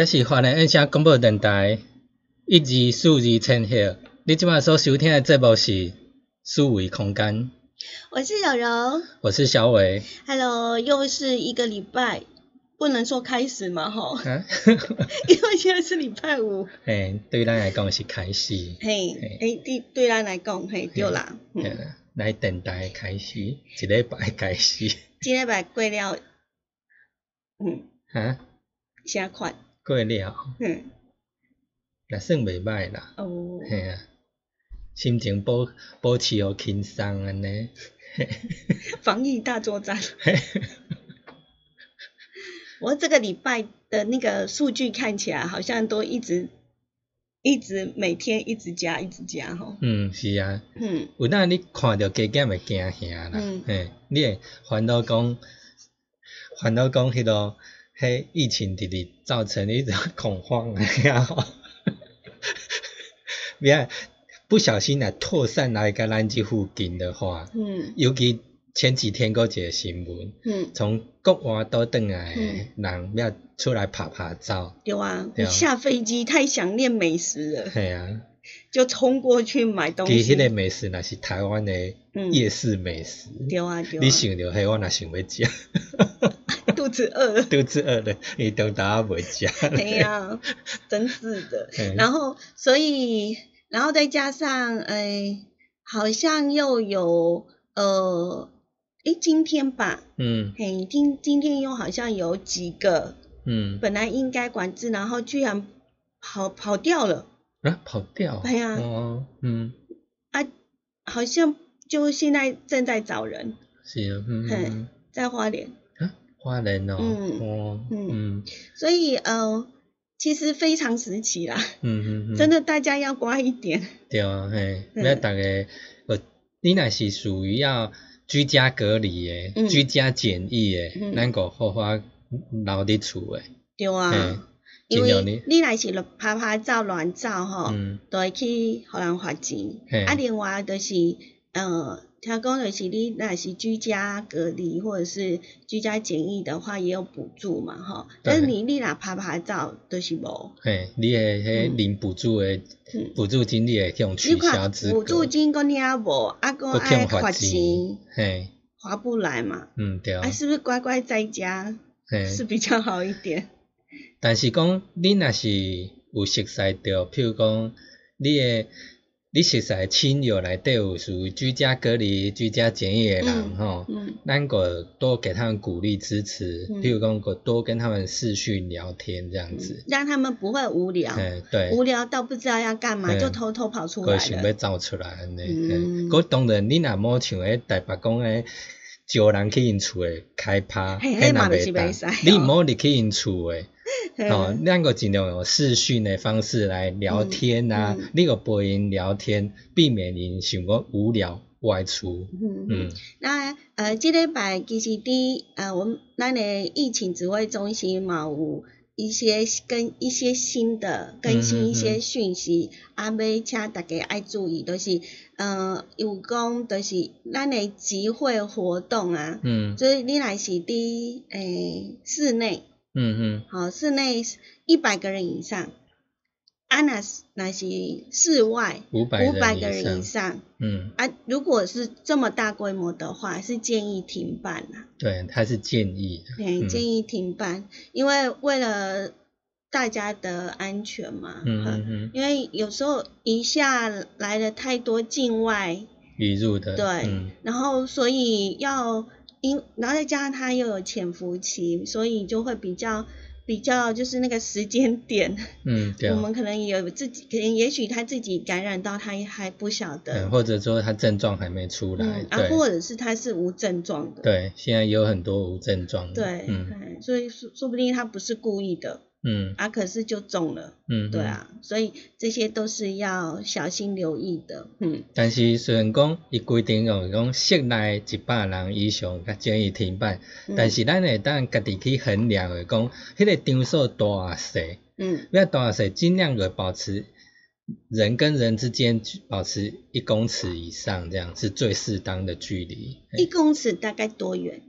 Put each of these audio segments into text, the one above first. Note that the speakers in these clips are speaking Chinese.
这是华人印象广播电台一二四二千赫。你即摆所收听的节目是思维空间。我是小柔，我是小伟。Hello，又是一个礼拜，不能说开始嘛吼，啊，因为现在是礼拜五。嘿，对咱来讲是开始，嘿嘿，诶，对对咱来讲，嘿，对啦。嘿嗯，来电台的开始，一礼拜的开始，今礼拜过了，嗯，啊，啥款？过了，嗯，也算袂歹啦。哦，嘿啊，心情保保持好轻松安尼。防疫大作战。我这个礼拜的那个数据看起来好像都一直一直每天一直加一直加吼。嗯，是啊。嗯，有当你看到加减会惊吓啦，嗯嘿，你会烦恼讲，烦恼讲迄落，迄疫情直直造成你一种 恐慌啊，然后，别不小心来扩散来个咱这附近的话，嗯。尤其前几天有一个新闻，嗯，从国外倒转来的嗯人要出来拍拍照，对啊，下飞机太想念美食了，嘿啊，就冲过去买东西。其实迄个美食那是台湾的嗯夜市美食，对啊对啊，你想着嘿我若想要食。肚子饿了。肚子饿了，伊都打袂食。对呀、真是的。嗯然后，所以，然后再加上，哎，好像又有，呃，诶，今天吧，嗯嘿，今今天又好像有几个嗯，本来应该管制，然后居然跑跑掉了啊，跑掉。哎呀。哦，嗯，啊，好像就现在正在找人，是啊，嗯嗯在花莲。啊，花莲哦，嗯哦，嗯。嗯。所以，呃，其实非常时期啦，嗯嗯嗯，真的大家要乖一点。对啊，嘿，嗯。要逐个，呃，你那是属于要居家隔离诶、嗯。居家检疫的，嗯。咱个好好留伫厝诶，对啊。嘿，因为你若是了拍拍照、乱照吼，嗯都会去互人罚钱。啊，另外就是，呃，听讲就是你若是居家隔离或者是居家检疫的话，也有补助嘛，吼。但是你你若拍拍照都是无。嘿，你诶迄嗯领补助的嗯补助金，你会向你取消看资格，补助金讲你也无，啊，个搁爱罚钱，嘿，划不来嘛。嗯对啊啊，，是不是乖乖在家。是比较好一点？但是讲，你若是有熟悉着，譬如讲，你诶你熟悉亲友内底有属于居家隔离、居家检疫诶人嗯吼，嗯。咱个多给他们鼓励支持，嗯。譬如讲个多跟他们视讯聊天这样子，让他们不会无聊，哎、对，无聊到不知道要干嘛，嗯就偷偷跑出来个想要。走出来安尼。嗯。嗯，当然你若无像迄台北讲诶，招人去因厝诶开趴，嘿迄若迄嘛就是袂使哦。你毋好入去因厝诶。嗯 哦，咱个尽量用视讯的方式来聊天啊，嗯嗯你个陪因聊天，避免因想讲无聊外出。嗯嗯。那呃，这礼拜其实伫呃，我们咱的疫情指挥中心嘛有一些跟一些新的更新一些讯息，啊，要请大家爱注意，就是呃，有讲就是咱的集会活动啊，嗯。就是你若是伫诶室内，嗯嗯好、室内一百个人以上，啊，若是那是室外五百五百个人以上。嗯，啊，如果是这么大规模的话，是建议停办啊，对，他是建议的。对，嗯。建议停办，因为为了大家的安全嘛，嗯嗯嗯，因为有时候一下来了太多境外，移入的。对，嗯。然后所以要因，然后再加上它又有潜伏期，所以就会比较比较就是那个时间点，嗯，对啊。我们可能也有自己，可能也许他自己感染到，他还不晓得，嗯，或者说他症状还没出来，嗯啊，或者是他是无症状的。对，现在有很多无症状的。对，嗯嗯所以说说不定他不是故意的嗯。啊，可是就中了，嗯，对啊，所以这些都是要小心留意的，嗯。但是虽然讲伊规定用讲室内一百人以上，较建议停办，嗯。但是咱会当家己去衡量的，讲迄个场所大细，嗯。要大细尽量的保持人跟人之间保持一公尺以上，这样是最适当的距离。一公尺大概多远？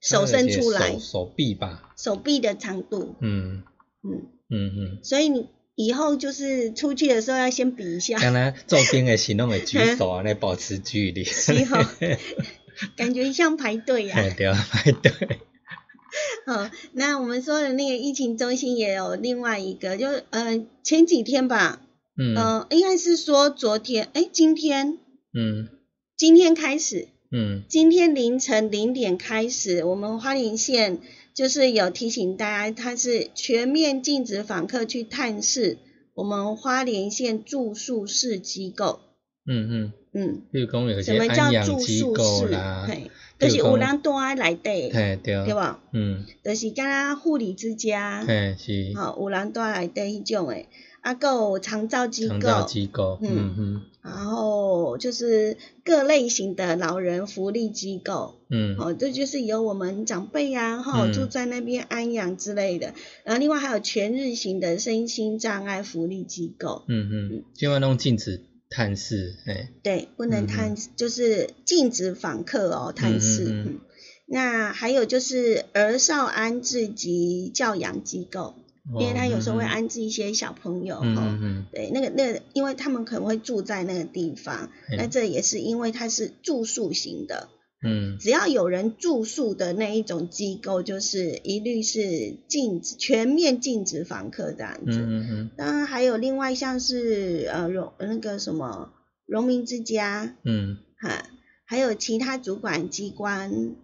手伸出来手，手臂吧，手臂的长度，嗯嗯，嗯嗯。所以你以后就是出去的时候要先比一下，当然做兵的行动会举 手啊，来保持距离。是哦 感觉像排队呀、嘿对，排队。好，那我们说的那个疫情中心也有另外一个，就呃前几天吧，嗯呃应该是说昨天，哎今天嗯今天开始，嗯今天凌晨零点开始，我们花莲县就是有提醒大家，它是全面禁止访客去探视我们花莲县住宿式机构。嗯嗯，嗯，比如讲有什些么叫住安养机宿室？构啦，嘿，就是有人住在内底，嘿对，对吧？嗯，就是敢若护理之家，嘿是吼、有人住在内底迄种诶，啊，还有长照机长照构，机构，嗯嗯嗯然后就是各类型的老人福利机构，嗯。哦，这就是有我们长辈啊，哈、嗯。住在那边安养之类的。然后另外还有全日型的身心障碍福利机构，嗯嗯，千万弄禁止探视，嘿，对，不能嗯探，就是禁止访客哦，探视。嗯。那还有就是儿少安置及教养机构，因为他有时候会安置一些小朋友哈、嗯嗯。对，那个那个，因为他们可能会住在那个地方，嗯那这也是因为它是住宿型的，嗯。只要有人住宿的那一种机构，就是一律是禁止全面禁止访客这样嗯子。当然还有另外像是呃荣那个什么荣民之家嗯。哈，还有其他主管机关。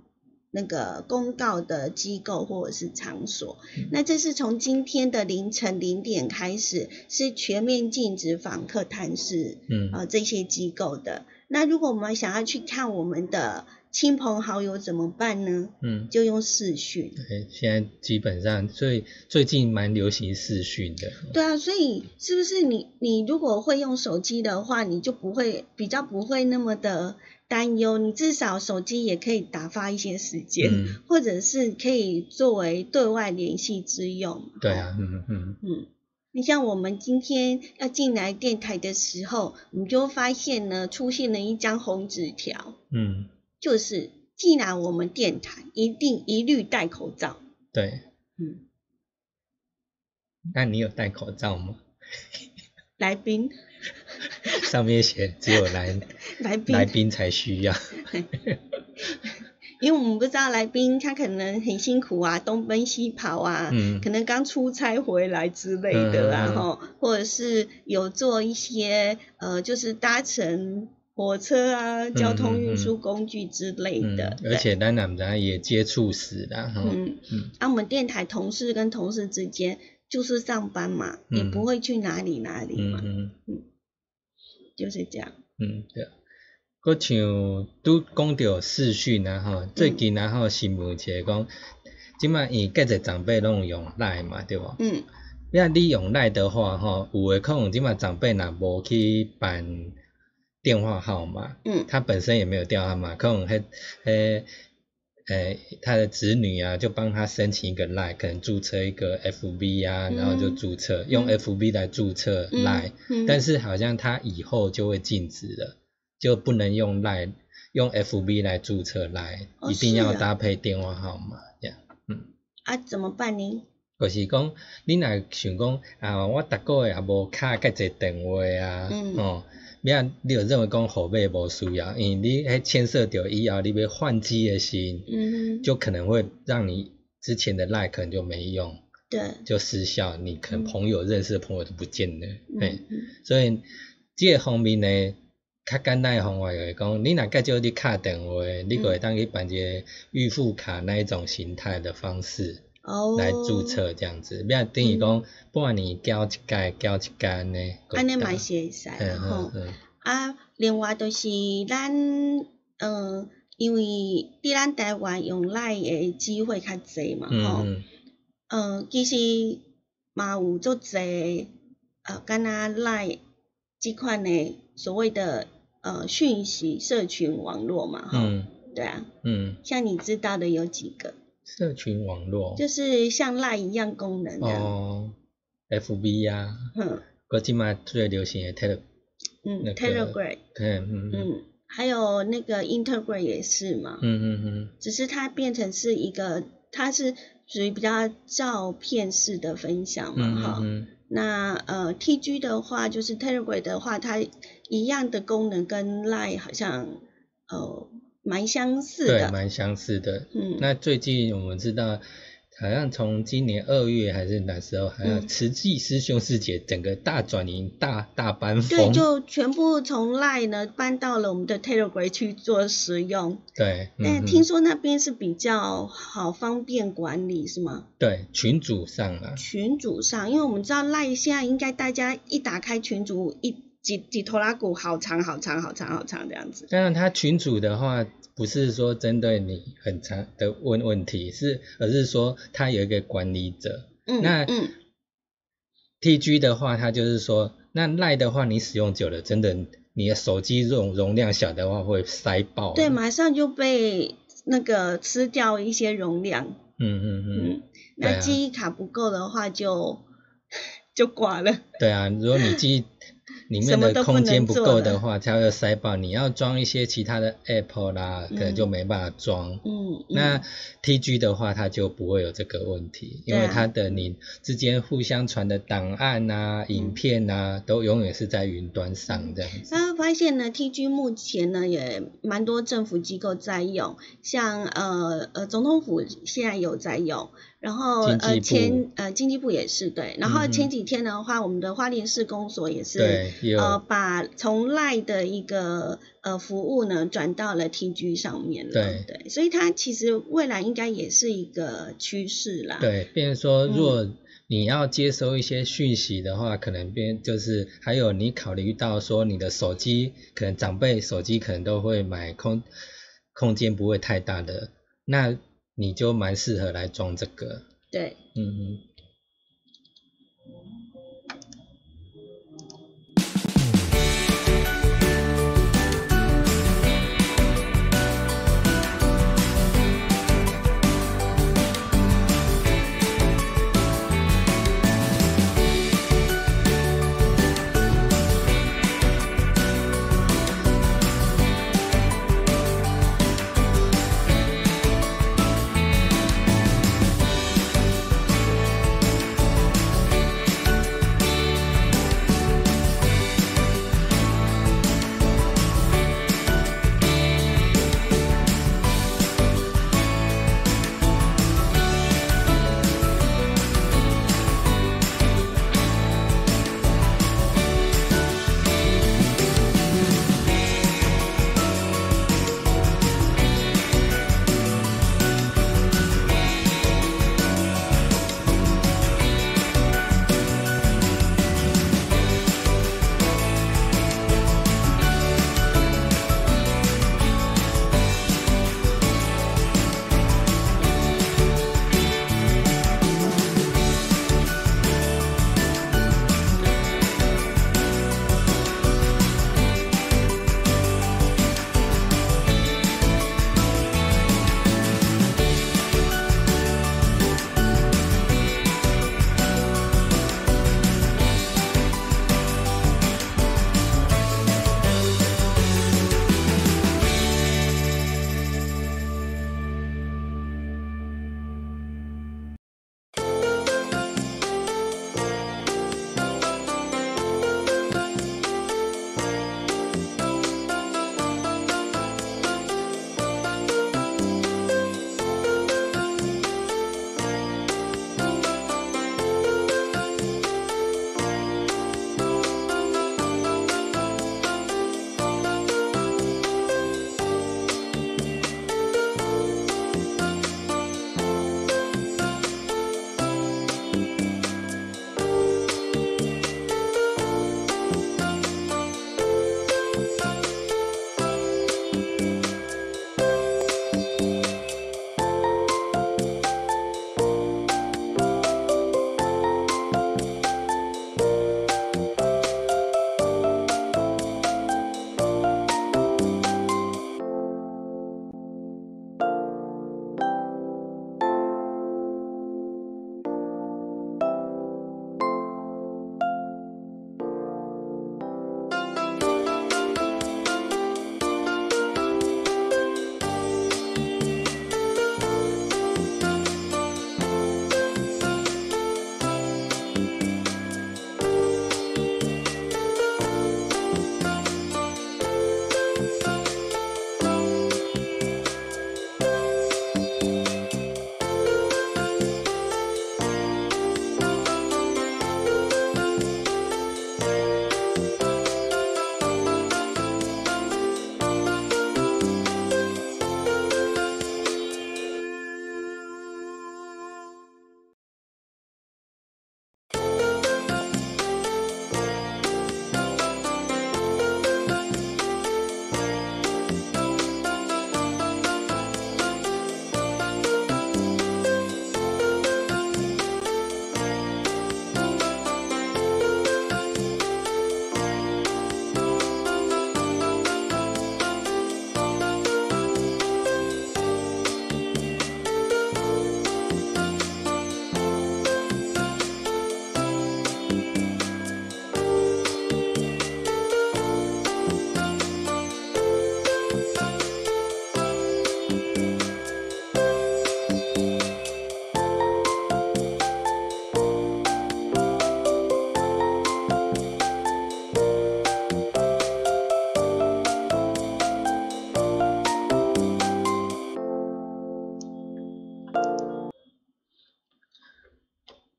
那个公告的机构或者是场所，嗯那这是从今天的凌晨零点开始，是全面禁止访客探视嗯呃这些机构的。那如果我们想要去看我们的亲朋好友怎么办呢？嗯，就用视讯。对，现在基本上最最近蛮流行视讯的，对啊，所以是不是你你如果会用手机的话，你就不会比较不会那么的担忧，你至少手机也可以打发一些时间，嗯。或者是可以作为对外联系之用。对啊，嗯嗯。嗯，你像我们今天要进来电台的时候，我们就发现呢，出现了一张红纸条，嗯，就是进来我们电台一定一律戴口罩。对，嗯，那你有戴口罩吗？来宾，上面写只有来 来宾，来宾才需要，因为我们不知道来宾他可能很辛苦啊，东奔西跑啊，嗯。可能刚出差回来之类的啊，嗯。嗯嗯哈、或者是有做一些呃，就是搭乘火车啊、交通运输工具之类嗯的，，而且当然咱也接触死啦，吼，嗯。嗯。啊，我们电台同事跟同事之间就是上班嘛，嗯。也不会去哪里哪里嘛，嗯。嗯就是这样。嗯，对。佫像拄讲到视讯啊吼，最近啊吼新闻一个讲，即摆因介侪长辈拢用赖嘛，对无？嗯你啊，你用赖的话吼，有诶可能即摆长辈若无去办电话号码，嗯他本身也没有电话号码，可能迄迄诶他的子女啊，就帮他申请一个赖，可能注册一个 FB 啊，然后就嗯。注册、用 FB 来注册嗯赖、嗯。但是好像他以后就会禁止了，就不能用 Line 用 FB 来注册赖，哦一定要搭配电话号码这样。嗯。啊，怎么办呢？就是讲，你若想讲啊，我逐个月也无卡介济电话啊，嗯。哦，你啊，你就认为讲后尾无需要，因为你迄牵涉到以后你要换机的时候，嗯，就可能会让你之前的 like 可能就没用，对，就失效，你可能朋友认识的朋友都不见了，嘿、嗯嗯所以这个方面呢，较简单的方法就是讲，你若介少你卡电话，你就会当去办一个预付卡那一种形态的方式。哦，来注册这样子，不要等于讲半年交一届，交一届呢。安尼嘛是会使啦嗯吼。啊，另外就是咱，呃，因为伫咱台湾用赖的机会较侪嘛，吼、嗯。呃，其实嘛有足侪，呃，敢若赖即款的所谓的呃讯息社群网络嘛，吼、嗯。对啊，嗯，像你知道的有几个，社群网络。就是像赖一样功能的，哦，FB 啊，嗯，国际嘛最流行的 Tele，嗯那个，Telegram，嗯嗯嗯。嗯，还有那个 Integram 也是嘛，嗯嗯嗯。只是它变成是一个，它是属于比较照片式的分享嘛，嗯哈、嗯。那呃，T G 的话，就是 Telegram 的话，它一样的功能跟 Line 好像呃蛮相似对，的，蛮相似的。嗯，那最近我们知道，好像从今年二月还是哪时候，好像嗯慈济师兄师姐整个大转移、大大搬对，就全部从 Line 呢搬到了我们的 Telegram 去做使用。对，那听说那边是比较好方便管理，是吗？对群组上啊，群组上，因为我们知道 Line 现在应该大家一打开群组，一几几头拉骨好长好长好长好长这样子。当然，他群主的话，不是说针对你很长的问问题，是而是说他有一个管理者。嗯，那嗯 T G 的话，它就是说，那赖的话，你使用久了，真的你的手机容容量小的话会塞爆。对，马上就被那个吃掉一些容量。嗯嗯嗯，那记忆卡不够的话就 就挂了。对啊，如果你记忆里面的空间不够的话，它会塞爆。你要装一些其他的 App 啦，可能就嗯没办法装。嗯，嗯那 T G 的话，它就不会有这个问题，因为它的你之间互相传的档案啊、影嗯片啊，都永远是在云端上这样子。那发现呢，TG 目前呢也蛮多政府机构在用，像呃呃总统府现在有在用，然后呃前呃经济部也是对，然后前几天的话，我们的花莲市公所也是呃把从赖的一个呃服务呢转到了 TG 上面了，对对，所以它其实未来应该也是一个趋势啦，对，变成说，嗯。如果你要接收一些讯息的话，可能变就是还有你考虑到说你的手机，可能长辈手机可能都会买空空间不会太大的，那你就蛮适合来装这个，对。嗯嗯。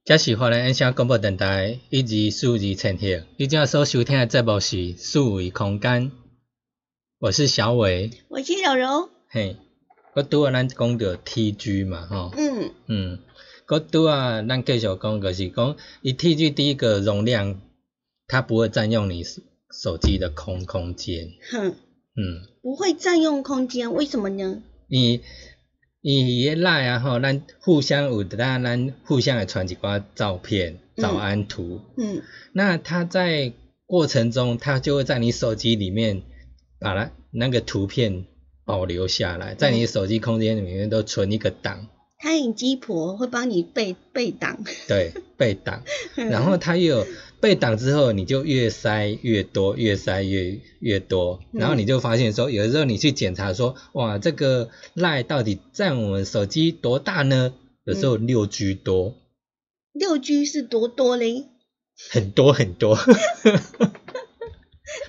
这是华人音响广播电台一二四二千赫，你正所收听的节目是数维空间，我是小伟。我是柔柔。嘿，我拄啊，咱讲到 TG 嘛，吼，嗯。嗯，我拄啊，咱继续讲，就是讲，伊 TG 第一个容量，它不会占用你手手机的空空间，哼，嗯，不会占用空间，为什么呢？伊伊迄赖啊吼，咱互相有得咱咱互相会传一寡照片、早安图，嗯。那他在过程中，他就会在你手机里面把它那个图片保留下来，在你手机空间里面都存一个档，他影机婆会帮你背背档，对，备档。然后他又有备档之后，你就越塞越多，越塞越越多，然后你就发现说，有的时候你去检查说，哇，这个赖到底占我们手机多大呢？有时候六 G 多，六 G 是多多嘞？很多很多。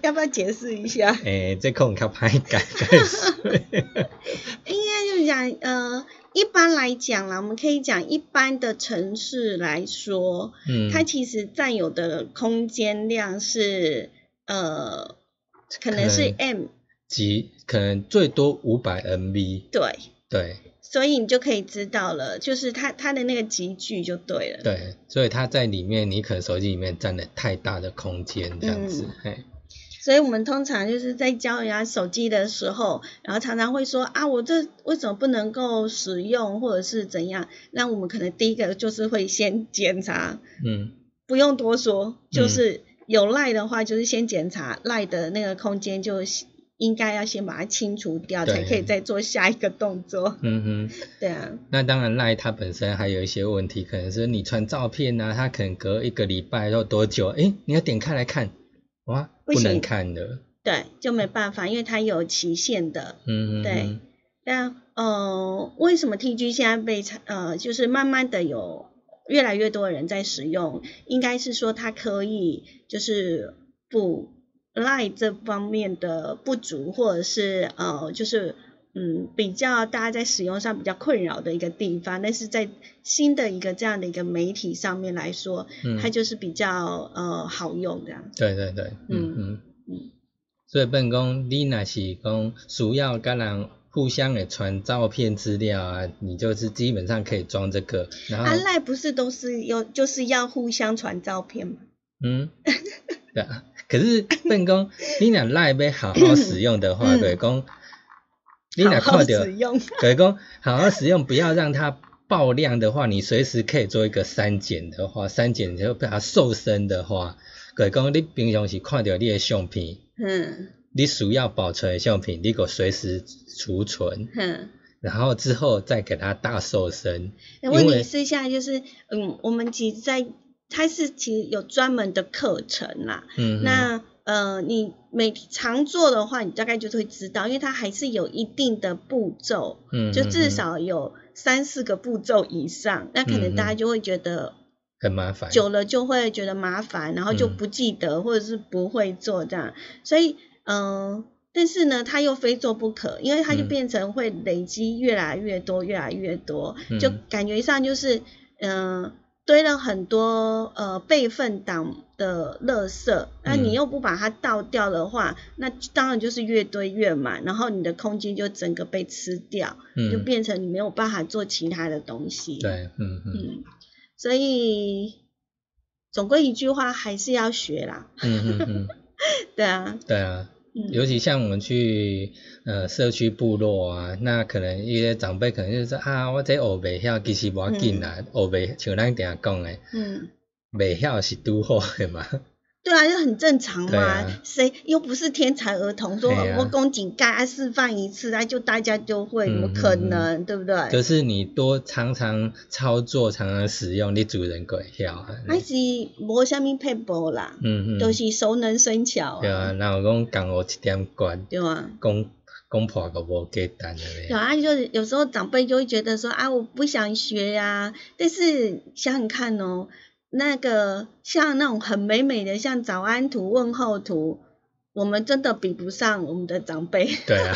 要不要解释一下？诶、这空较歹改。应该就是讲，呃，一般来讲啦，我们可以讲一般的城市来说，嗯，它其实占有的空间量是，呃，可能是 M，级可能最多五百 MB，对，对。所以你就可以知道了，就是它它的那个集聚就对了。对，所以它在里面，你可能手机里面占了太大的空间，这样子，嗯。嘿，所以我们通常就是在教人家手机的时候，然后常常会说啊，我这为什么不能够使用，或者是怎样？那我们可能第一个就是会先检查，嗯，不用多说，就是有赖的话，就是先检查赖的那个空间，就应该要先把它清除掉，才可以再做下一个动作。嗯哼，对啊，那当然赖它本身还有一些问题，可能是你传照片啊，它可能隔一个礼拜或多久，诶，你要点开来看，哇，不不能行看的，对，就没办法，因为它有期限的。嗯哼对哼，那呃，为什么 TG 现在被呃，就是慢慢的有越来越多人在使用？应该是说它可以就是补 Line 这方面的不足，或者是呃，就是嗯比较大家在使用上比较困扰的一个地方。但是在新的一个这样的一个媒体上面来说，嗯它就是比较呃好用这样。对对对，嗯嗯嗯嗯所以变讲，你若是讲需要跟人互相的传照片资料啊，你就是基本上可以装这个，然后、啊，Line 不是都是要就是要互相传照片吗？嗯，对啊。可是变讲，你若赖要好好使用的话，嗯就是讲，你若好好看到，使用。就是讲好好使用，不要让它爆量的话，你随时可以做一个删减的话，删减就把它瘦身的话，可以讲你平常是看到你的相片。嗯你需要保存的相片，你给我随时储存，嗯，然后之后再给它大瘦身。那问因为题是现在就是，嗯，我们其实在它是其实有专门的课程啦。嗯，那呃，你每常做的话，你大概就会知道，因为它还是有一定的步骤，嗯就至嗯。少有三四个步骤以上，那可能大家嗯。就会觉得很麻烦。久了就会觉得麻烦，然后就嗯。不记得、或者是不会做这样，所以嗯、呃但是呢，它又非做不可，因为它就嗯。变成会累积越来越多，越来越多，嗯。就感觉上就是嗯、呃堆了很多呃备份档的垃圾，那你嗯又不把它倒掉的话，那当然就是越堆越满，然后你的空间就整个被吃掉，就嗯，变成你没有办法做其他的东西。对，嗯嗯。嗯，所以总归一句话，还是要学啦。嗯嗯嗯，对啊，对啊。嗯，尤其像我们去呃社区部落啊，那可能一些长辈可能就是说啊，我这学袂晓，其实无要紧啦，学袂像咱定下讲的，嗯，袂晓是拄好诶嘛。对啊，就很正常嘛。谁、又不是天才儿童，说我公井盖啊示范一次，那就大家就会，怎么嗯可嗯嗯能？对不对？就是你多常常操作，常常使用，你主人会晓啊。还是无虾米配博啦，嗯嗯，都是熟能生巧对啊，然后讲讲我一点关，对啊。讲讲破个无简单的咧。有啊，就是有时候长辈就会觉得说啊，我不想学呀、但是想想看哦，那个像那种很美美的，像早安图、问候图，我们真的比不上我们的长辈，对啊，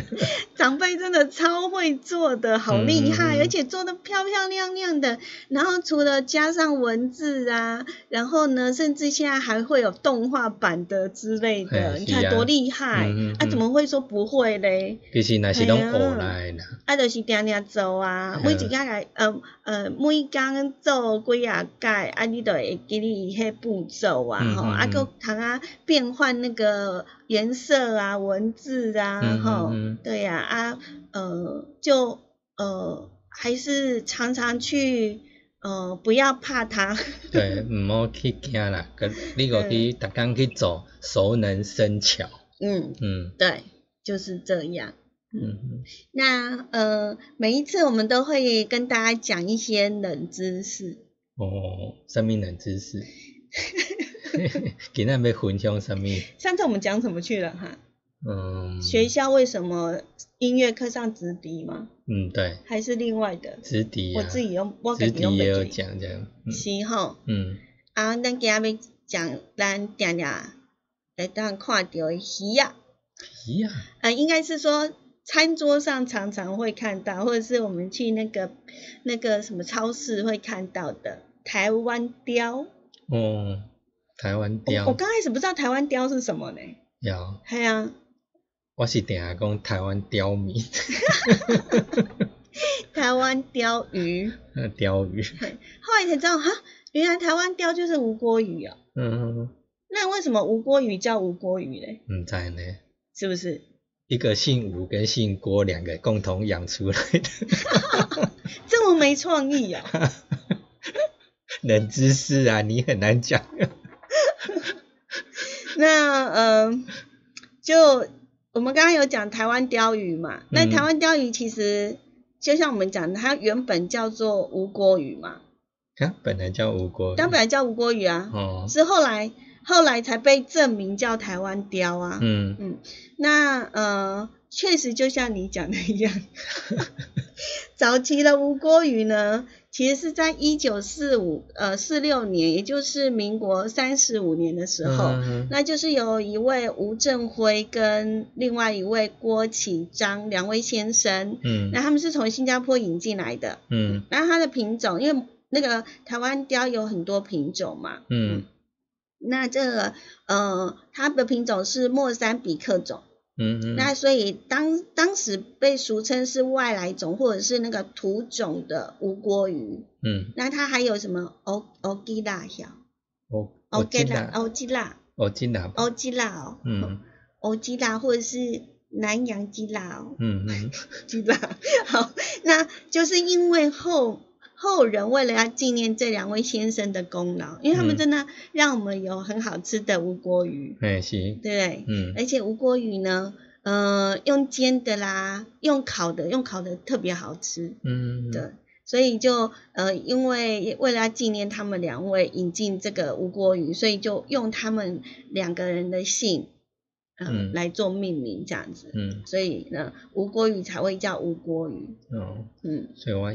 长辈真的超会做的，好厉害，而且做的漂漂亮亮的。然后除了加上文字啊，然后呢，甚至现在还会有动画版的之类的，啊你看多厉害！嗯嗯嗯。怎么会说不会嘞？其实那是拢学来的，啊，就是定定做啊，每一家来，呃呃，每工做几啊改，啊，你就会记哩迄步骤啊，吼、啊，嗯嗯。嗯佮通啊变换那个颜色啊、文字啊，嗯吼、嗯。嗯对呀、啊，呃，就呃，还是常常去，呃，不要怕它，对，唔好去惊啦，佮你个去逐工去做，熟能生巧，嗯，嗯。对，就是这样。嗯。那呃，每一次我们都会跟大家讲一些冷知识。哦，生命冷知识，今仔要分享什么？上次我们讲什么去了哈？嗯，学校为什么音乐课上直笛吗？嗯对，还是另外的？直笛啊，我自己用，我自直笛也有讲的。讲，嗯是吼，嗯啊，咱今日要讲咱定定会当看到的鱼啊，咦呀，啊，应该是说餐桌上常常会看到，或者是我们去那个那个什么超市会看到的台湾雕。哦，台湾雕我雕，刚开始不知道台湾雕是什么呢？有，系啊，我是定下讲台湾雕迷，台湾鲷鱼。呃鲷鱼，后来才知道，哈，原来台湾鲷就是吴郭鱼哦。嗯，那为什么吴郭鱼叫吴郭鱼嘞？唔知呢，是不是？一个姓吴跟姓郭两个共同养出来的 这么没创意啊。冷知识啊，你很难讲。那呃，就我们刚刚有讲台湾鲷鱼嘛，那嗯。台湾鲷鱼其实就像我们讲的，它原本叫做吴郭鱼嘛，啊，本来叫吴郭鱼，它本来叫吴郭鱼啊，哦，是后来后来才被证明叫台湾鲷啊。嗯。嗯，那呃，确实就像你讲的一样，早期的吴郭鱼呢，其实是在一九四五呃四六年，也就是民国三十五年的时候，嗯那就是由一位吴振辉跟另外一位郭启章两位先生，嗯。那他们是从新加坡引进来的，嗯。那它的品种，因为那个台湾雕有很多品种嘛，嗯。那这个呃，它的品种是莫桑比克种。嗯嗯，那所以当当时被俗称是外来种或者是那个土种的吴郭鱼，嗯，那它还有什么欧欧基拉晓？我欧基拉我知道，欧基拉我知道，欧基拉哦，嗯。欧基拉或者是南洋基拉哦，嗯嗯。基拉。好，那就是因为后后人为了要纪念这两位先生的功劳，因为他们嗯真的让我们有很好吃的吴郭鱼，哎是，对不对？嗯而且吴郭鱼呢，呃，用煎的啦，用烤的，用烤的特别好吃，嗯，对。所以就呃，因为为了要纪念他们两位引进这个吴郭鱼，所以就用他们两个人的姓，呃、嗯来做命名这样子。嗯所以呢，吴郭鱼才会叫吴郭鱼。哦，嗯，所以我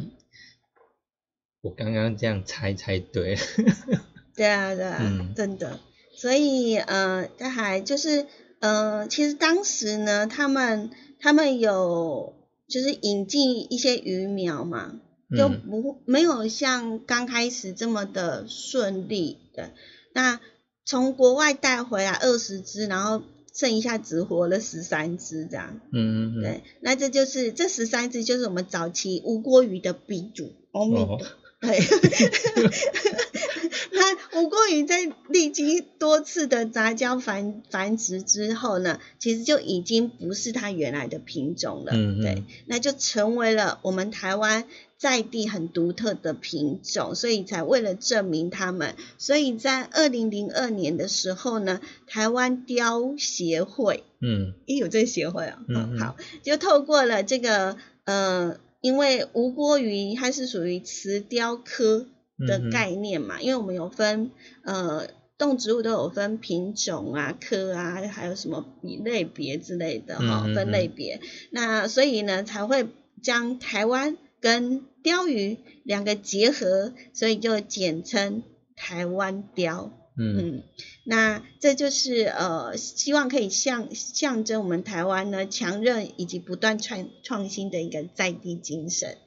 我刚刚这样猜猜对了，对啊，对啊，嗯真的。所以呃，这还就是呃，其实当时呢，他们他们有就是引进一些鱼苗嘛，就嗯不没有像刚开始这么的顺利的。那从国外带回来二十只，然后剩一下只活了十三只这样。嗯嗯对，那这就是这十三只就是我们早期无锅鱼的鼻祖，欧米哦，对，那吴郭鱼在历经多次的杂交繁繁殖之后呢，其实就已经不是它原来的品种了，嗯嗯。对，那就成为了我们台湾在地很独特的品种，所以才为了证明它们，所以在二零零二年的时候呢，台湾雕协会嗯。也有这个协会哦，嗯嗯嗯。好，就透过了这个呃，因为吴郭鱼它是属于瓷雕科的概念嘛，因为我们有分呃动植物都有分品种啊、科啊，还有什么比类别之类的哈、分类别。那所以呢，才会将台湾跟鲷鱼两个结合，所以就简称台湾鲷。嗯，那这就是呃，希望可以象象征我们台湾呢强韧以及不断创创新的一个在地精神。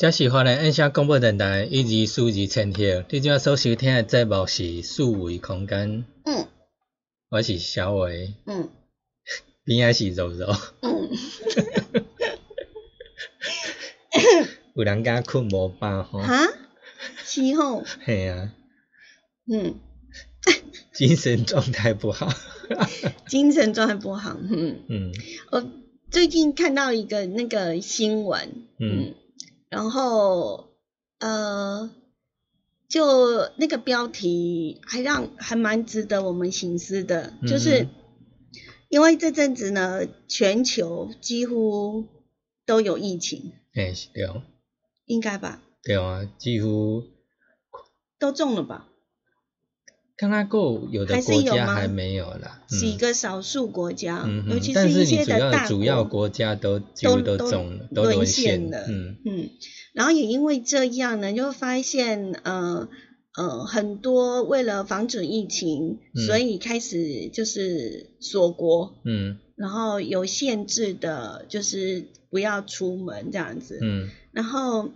这是华人印象广播电台一级数字千条，你今仔所收听的节目是数位空间，嗯。我是小伟，嗯。边仔是柔柔，嗯，有人敢困无饱吼，哈，是吼，嘿啊，嗯，精神状态不好，精神状态不好，嗯，嗯。我最近看到一个那个新闻，嗯然后呃，就那个标题还让还蛮值得我们醒思的，嗯就是因为这阵子呢，全球几乎都有疫情，哎是对，哦应该吧？对啊，几乎都中了吧？刚刚够有的国家还没有啦，几个少数国家，嗯尤其是你主些的大要主要国国家都几乎都都中了，都沦沦陷了，嗯。嗯，然后也因为这样呢，就会发现呃呃很多为了防止疫情，嗯。所以开始就是锁国，嗯。然后有限制的，就是不要出门这样子，嗯。然后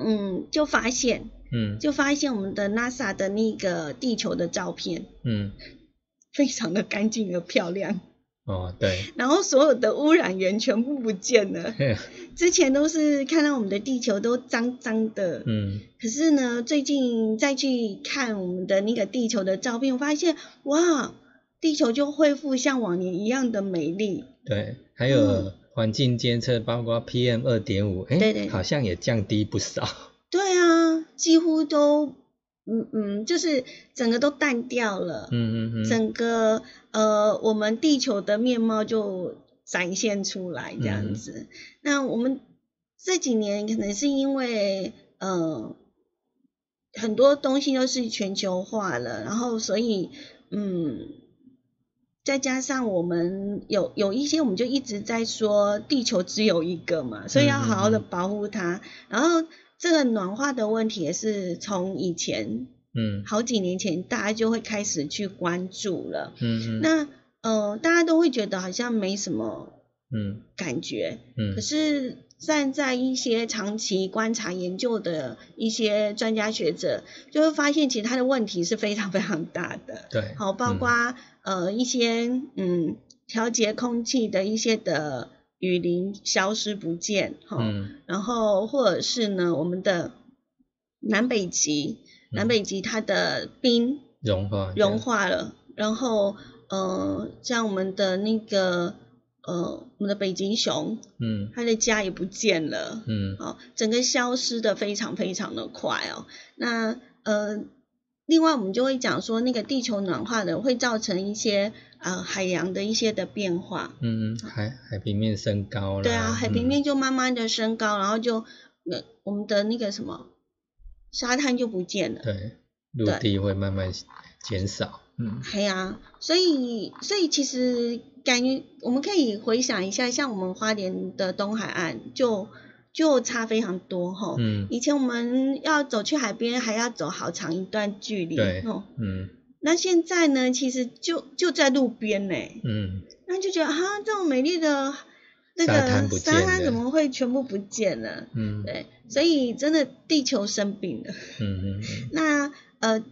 嗯就发现嗯。就发现我们的 NASA 的那个地球的照片嗯，非常的干净而漂亮，哦对，然后所有的污染源全部不见了。之前都是看到我们的地球都脏脏的，嗯。可是呢，最近再去看我们的那个地球的照片，我发现哇，地球就恢复像往年一样的美丽。对，还嗯。有环境监测，包括 PM 二点五，哎，好像也降低不少。对啊，几乎都，嗯嗯，就是整个都淡掉了，嗯嗯嗯，整个呃，我们地球的面貌就展现出来这样子。那我们这几年可能是因为呃很多东西都是全球化了，然后所以嗯，再加上我们有有一些我们就一直在说地球只有一个嘛，所以要好好的保护它。然后这个暖化的问题也是从以前嗯好几年前大家就会开始去关注了。嗯嗯那呃，大家都会觉得好像没什么嗯感觉，嗯可是站在一些长期观察研究的一些专家学者，就会发现其实它的问题是非常非常大的。对，好，包括、呃一些嗯调节空气的一些的雨林消失不见，哈、嗯。然后或者是呢我们的南北极，嗯南北极它的冰融化融化了，然后呃，像我们的那个呃，我们的北极熊，嗯。它的家也不见了，嗯。好、整个消失的非常非常的快哦。那呃，另外我们就会讲说，那个地球暖化的会造成一些呃海洋的一些的变化，嗯，海海平面升高了，对啊，海平嗯面就慢慢的升高，然后就呃我们的那个什么沙滩就不见了。对陆地会慢慢减少，嗯。对啊、所以所以其实感觉我们可以回想一下，像我们花莲的东海岸就就差非常多哈。嗯以前我们要走去海边，还要走好长一段距离。对哦，嗯那现在呢，其实就就在路边呢，嗯那就觉得哈，这种美丽的那个沙滩怎么会全部不见了？嗯对，所以真的地球生病了。嗯嗯 那呃，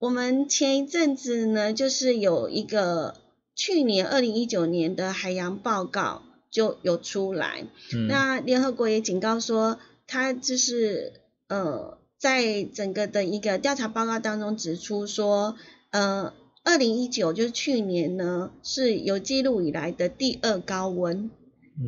我们前一阵子呢，就是有一个去年二零一九年的海洋报告就有出来，嗯，那联合国也警告说，它就是呃，在整个的一个调查报告当中指出说，呃，二零一九就是去年呢是有记录以来的第二高温，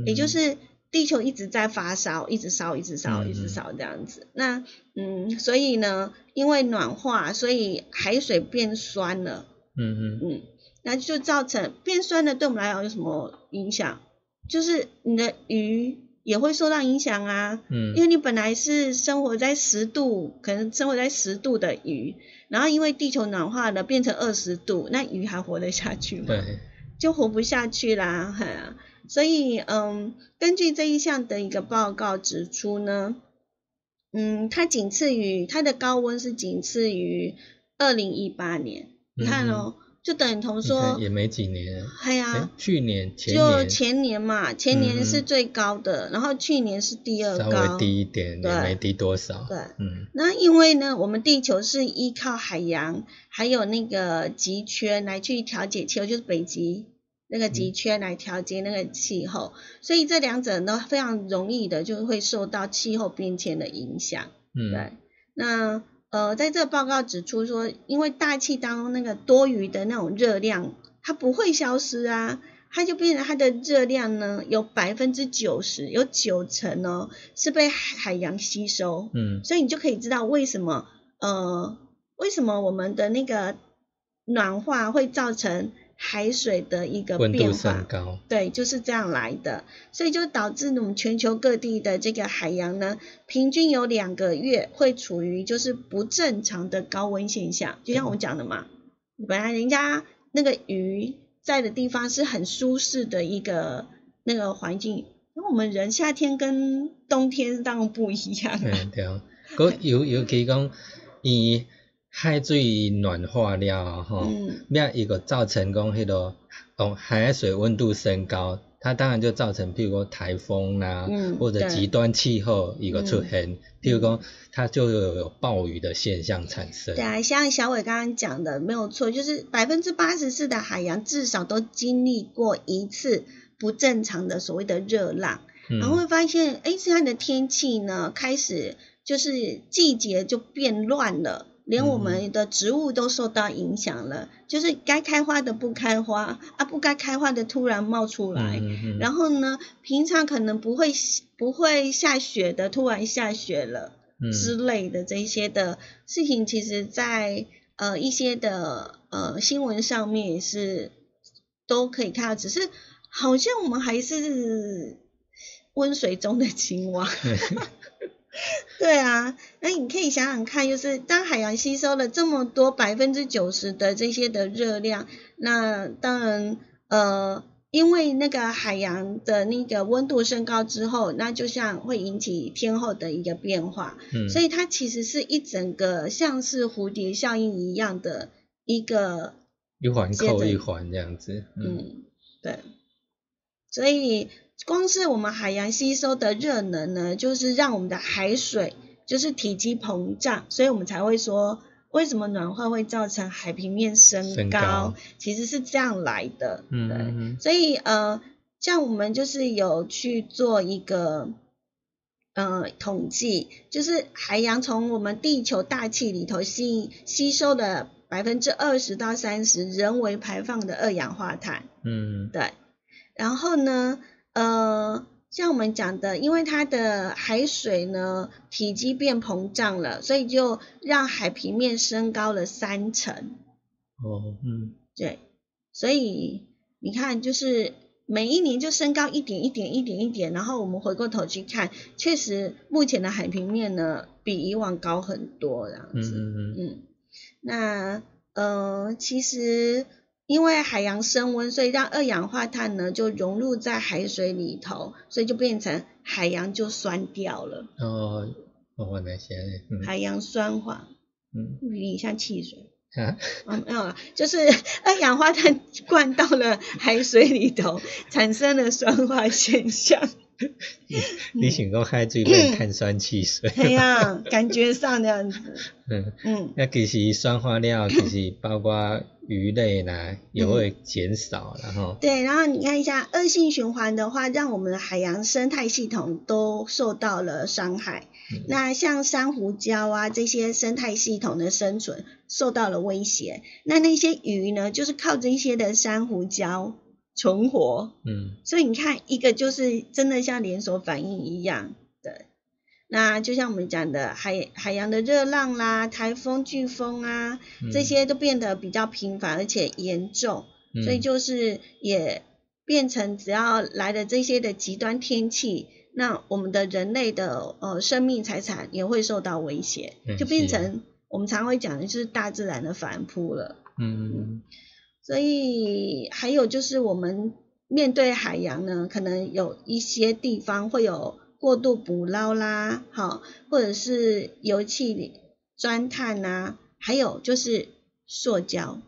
也就嗯是地球一直在发烧，一直烧，一直烧，嗯。一直烧这样子。那嗯，所以呢，因为暖化，所以海水变酸了，嗯嗯。嗯，那就造成变酸了，对我们来讲有什么影响？就是你的鱼也会受到影响啊，因嗯为你本来是生活在十度，可能生活在十度的鱼，然后因为地球暖化了，变成二十度，那鱼还活得下去吗？对，就活不下去啦，哈啊。所以嗯，根据这一项的一个报告指出呢，嗯，它仅次于它的高温是仅次于二零一八年，你看哦，就等同你说，也没几年，哎呀、哎，去年前就年前年嘛，前年是嗯最高的，然后去年是第二稍高，微低一点，对。也没低多少。对。嗯。那因为呢，我们地球是依靠海洋还有那个极圈来去调节气候，就是北极那个嗯极圈来调节那个气候，所以这两者呢非常容易的就会受到气候变迁的影响。嗯，对，那呃，在这个报告指出说，因为大气当中那个多余的那种热量，它不会消失啊，它就变成它的热量呢有百分之九十，有九成哦是被海海洋吸收。嗯所以你就可以知道为什么呃为什么我们的那个暖化会造成海水的一个变化对，就是这样来的，所以就导致我们全球各地的这个海洋呢，平均有两个月会处于就是不正常的高温现象。就像我讲的嘛，本来人家那个鱼在的地方是很舒适的一个那个环境，那我们人夏天跟冬天当然不一样啊。嗯对啊。佮尤尤其讲，伊海水暖化了吼，嗯那伊个造成讲迄个哦海水温度升高，它当然就造成譬如说台风啦、嗯或者极端气候一个出嗯现，譬如讲它就有有暴雨的现象产生对。啊，像小伟刚刚讲的没有错，就是百分之八十四的海洋至少都经历过一次不正常的所谓的热浪，嗯然后会发现，哎，现在的天气呢开始就是季节就变乱了。连我们的植物都受到影响了，就是该开花的不开花啊，不该开花的突然冒出来，嗯嗯然后呢，平常可能不会不会下雪的，突然下雪了。嗯之类的这一些的事情，其实在呃一些的呃新闻上面也是都可以看到，只是好像我们还是温水中的青蛙。对啊，那你可以想想看，就是当海洋吸收了这么多百分之九十的这些的热量，那当然呃，因为那个海洋的那个温度升高之后，那就像会引起天候的一个变化，嗯所以它其实是一整个像是蝴蝶效应一样的一个一环扣一环这样子。嗯嗯，对，所以光是我们海洋吸收的热能呢，就是让我们的海水就是体积膨胀，所以我们才会说为什么暖化会造成海平面升升高其实是这样来的。嗯对，嗯所以呃，像我们就是有去做一个。呃，统计就是海洋从我们地球大气里头吸吸收的百分之二十到三十人为排放的二氧化碳，嗯对。然后呢，呃，像我们讲的，因为它的海水呢体积变膨胀了，所以就让海平面升高了三成。哦嗯对，所以你看，就是每一年就升高一点一点一点一点，然后我们回过头去看，确实目前的海平面呢比以往高很多，这样子。嗯嗯嗯嗯，那呃，其实因为海洋升温，所以让二氧化碳呢就融入在海水里头，所以就变成海洋就酸掉了，哦哦我来写嗯海洋酸化，嗯有点像汽水。啊啊，没有了，就是 二氧化碳灌到了海水里头，产生了酸化现象。你想讲海水变碳酸汽水？对呀、感觉上这样子，嗯，嗯，那其实酸化料其实包括鱼类呢也会减少，然后对。然后你看一下恶性循环的话，让我们的海洋生态系统都受到了伤害。嗯那像珊瑚礁啊这些生态系统的生存受到了威胁。那那些鱼呢，就是靠这些的珊瑚礁存活。嗯所以你看，一个就是真的像连锁反应一样的。那就像我们讲的海海洋的热浪啦、台风、飓风啊，嗯这些都变得比较频繁而且严重，嗯所以就是也变成只要来了这些的极端天气，那我们的人类的呃生命财产也会受到威胁，嗯就变成我们常会讲的就是大自然的反扑了。嗯所以还有就是我们面对海洋呢，可能有一些地方会有过度捕捞啦，好，或者是油气、钻探呐、还有就是塑胶。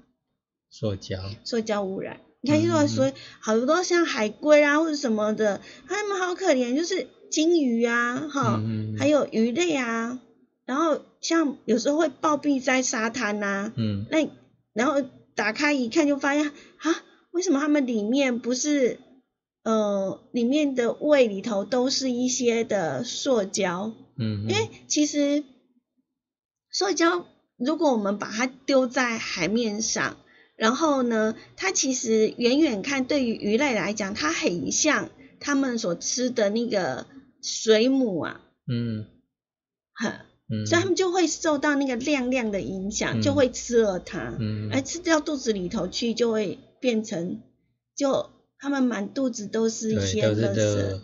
塑胶，塑胶污染。你看，现在说所以好多像海龟啊或者什么的，它们好可怜，就是金鱼啊，哈，嗯还有鱼类啊，然后像有时候会暴毙在沙滩呐、嗯那然后打开一看就发现啊，为什么它们里面不是呃里面的胃里头都是一些的塑胶？嗯，因为其实塑胶，如果我们把它丢在海面上，然后呢，它其实远远看对于鱼类来讲，它很像它们所吃的那个水母啊，嗯。哈，嗯，所以他们就会受到那个亮亮的影响，嗯。就会吃了它，嗯。而吃到肚子里头去，就会变成就它们满肚子都是一些垃圾。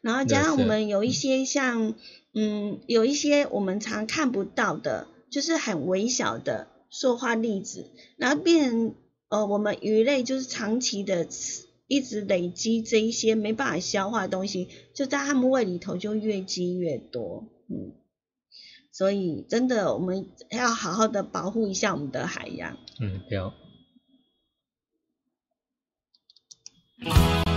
然后加上我们有一些像，嗯，有一些我们常看不到的，就是很微小的塑化粒子，然后变成呃我们鱼类就是长期的吃一直累积这一些没办法消化的东西，就在他们胃里头就越积越多，嗯，所以真的我们要好好的保护一下我们的海洋。嗯，对。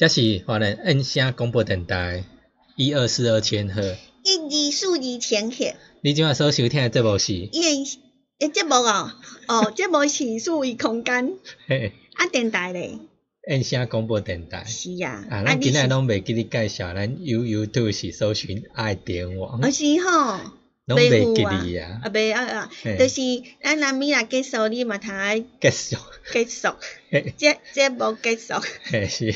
这是华人恩声广播电台一二四二千赫。一二四二千赫。你今晚所收听的节目是？演诶节目哦，哦，节目是属于空间。嘿。啊，电台咧。摁声广播电台。是啊。啊，咱今日拢未记你介绍，咱 YouTube 是搜寻爱点网。啊是吼。拢未记哩啊。啊未啊啊，就是咱南米啊结束，你嘛通爱结束。结束。节节目结束。嘿是。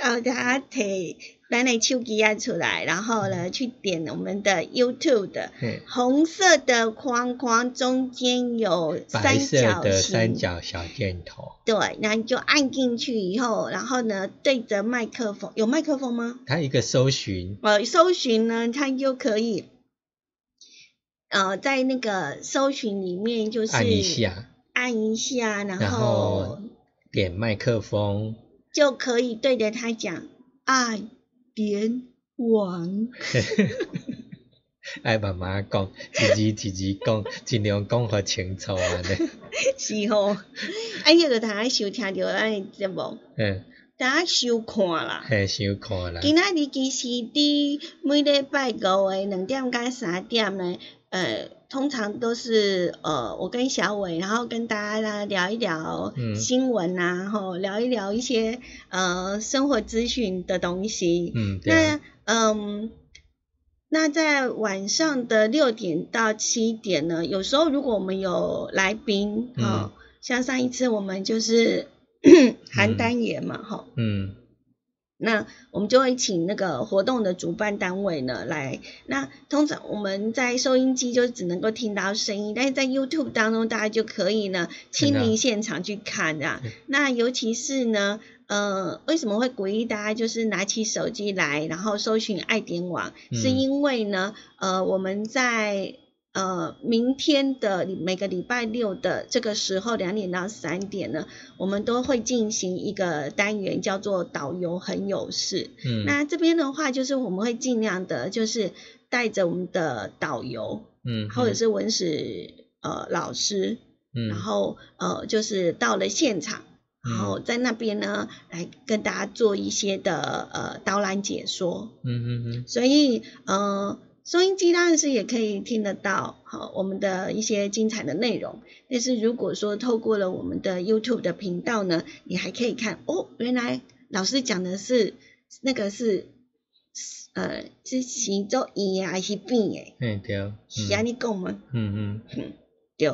然后他摕咱的手机啊出来，然后呢去点我们的 YouTube 的红色的框框，中间有三角形三角小箭头。对，那你就按进去以后，然后呢对着麦克风，有麦克风吗？它一个搜寻。呃，搜寻呢，它就可以，呃，在那个搜寻里面就是按一下，按一下，然后点麦克风。就可以对着它讲爱点网，爱慢慢讲，一字一字讲，尽量讲互清楚安尼。是吼，哎，要着大家收听着咱诶节目，嗯，大家收看啦，嘿，收看啦。今仔日其实伫每礼拜五诶两点到三点咧，呃。通常都是呃，我跟小伟，然后跟大家来聊一聊新闻啊，然后聊一聊一些呃生活资讯的东西。嗯，那嗯，那在晚上的六点到七点呢，有时候如果我们有来宾，哈，像上一次我们就是 邯郸爷嘛，哈，嗯。那我们就会请那个活动的主办单位呢来。那通常我们在收音机就只能够听到声音，但是在 YouTube 当中，大家就可以呢亲临现场去看啊。那尤其是呢，呃，为什么会鼓励大家就是拿起手机来，然后搜寻爱点网？是因为呢，呃，我们在。呃，明天的每个礼拜六的这个时候，两点到三点呢，我们都会进行一个单元，叫做导游很有事。嗯，那这边的话，就是我们会尽量的，就是带着我们的导游，嗯，或者是文史呃老师，嗯，然后呃，就是到了现场，然后在那边呢，来跟大家做一些的呃导览解说。嗯嗯嗯。所以呃。收音机当然是也可以听得到，好我们的一些精彩的内容。但是如果说透过了我们的 YouTube 的频道呢，你还可以看哦，原来老师讲的是那个是呃是行走音还是病诶？嗯对。是安尼讲吗？嗯嗯嗯对。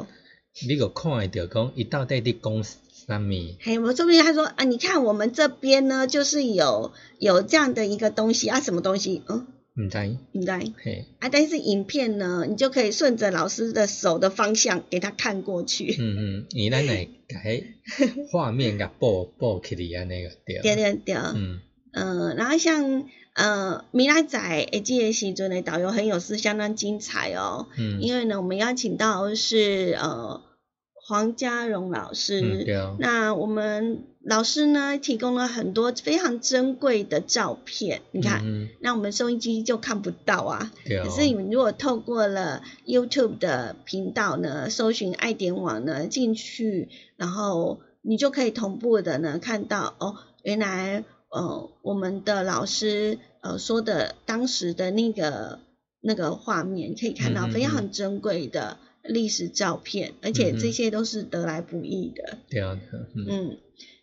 你个看会到讲，伊到底伫讲啥物？嘿，我这边他说啊，你看我们这边呢，就是有有这样的一个东西啊，什么东西？嗯。唔知，唔知，嘿，啊，但是影片呢，你就可以顺着老师的手的方向给他看过去。嗯嗯，伊咱来改 画面甲播播起嚟啊，那个对。对对对。嗯。呃，然后像呃米拉仔诶，这个时阵的导游很有事，相当精彩哦。嗯。因为呢，我们邀请到是呃黄家荣老师。嗯，对。那我们。老师呢提供了很多非常珍贵的照片，你看，那我们收音机就看不到啊。可是你们如果透过了 YouTube 的频道呢，搜寻爱点网呢进去，然后你就可以同步的呢看到哦，原来呃我们的老师呃说的当时的那个那个画面，可以看到非常珍贵的历史照片，而且这些都是得来不易的。对啊，嗯。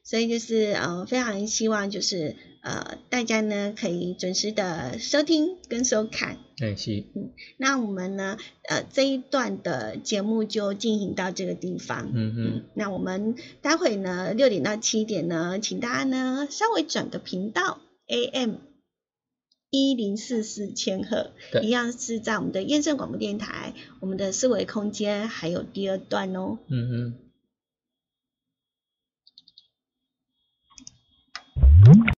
所以就是呃，非常希望就是呃，大家呢可以准时的收听跟收看。对，是。嗯，那我们呢呃这一段的节目就进行到这个地方。嗯嗯。那我们待会呢六点到七点呢，请大家呢稍微转个频道，AM 一零四四千赫，一样是在我们的燕盛广播电台，我们的思维空间还有第二段哦。嗯嗯。Mm-hmm.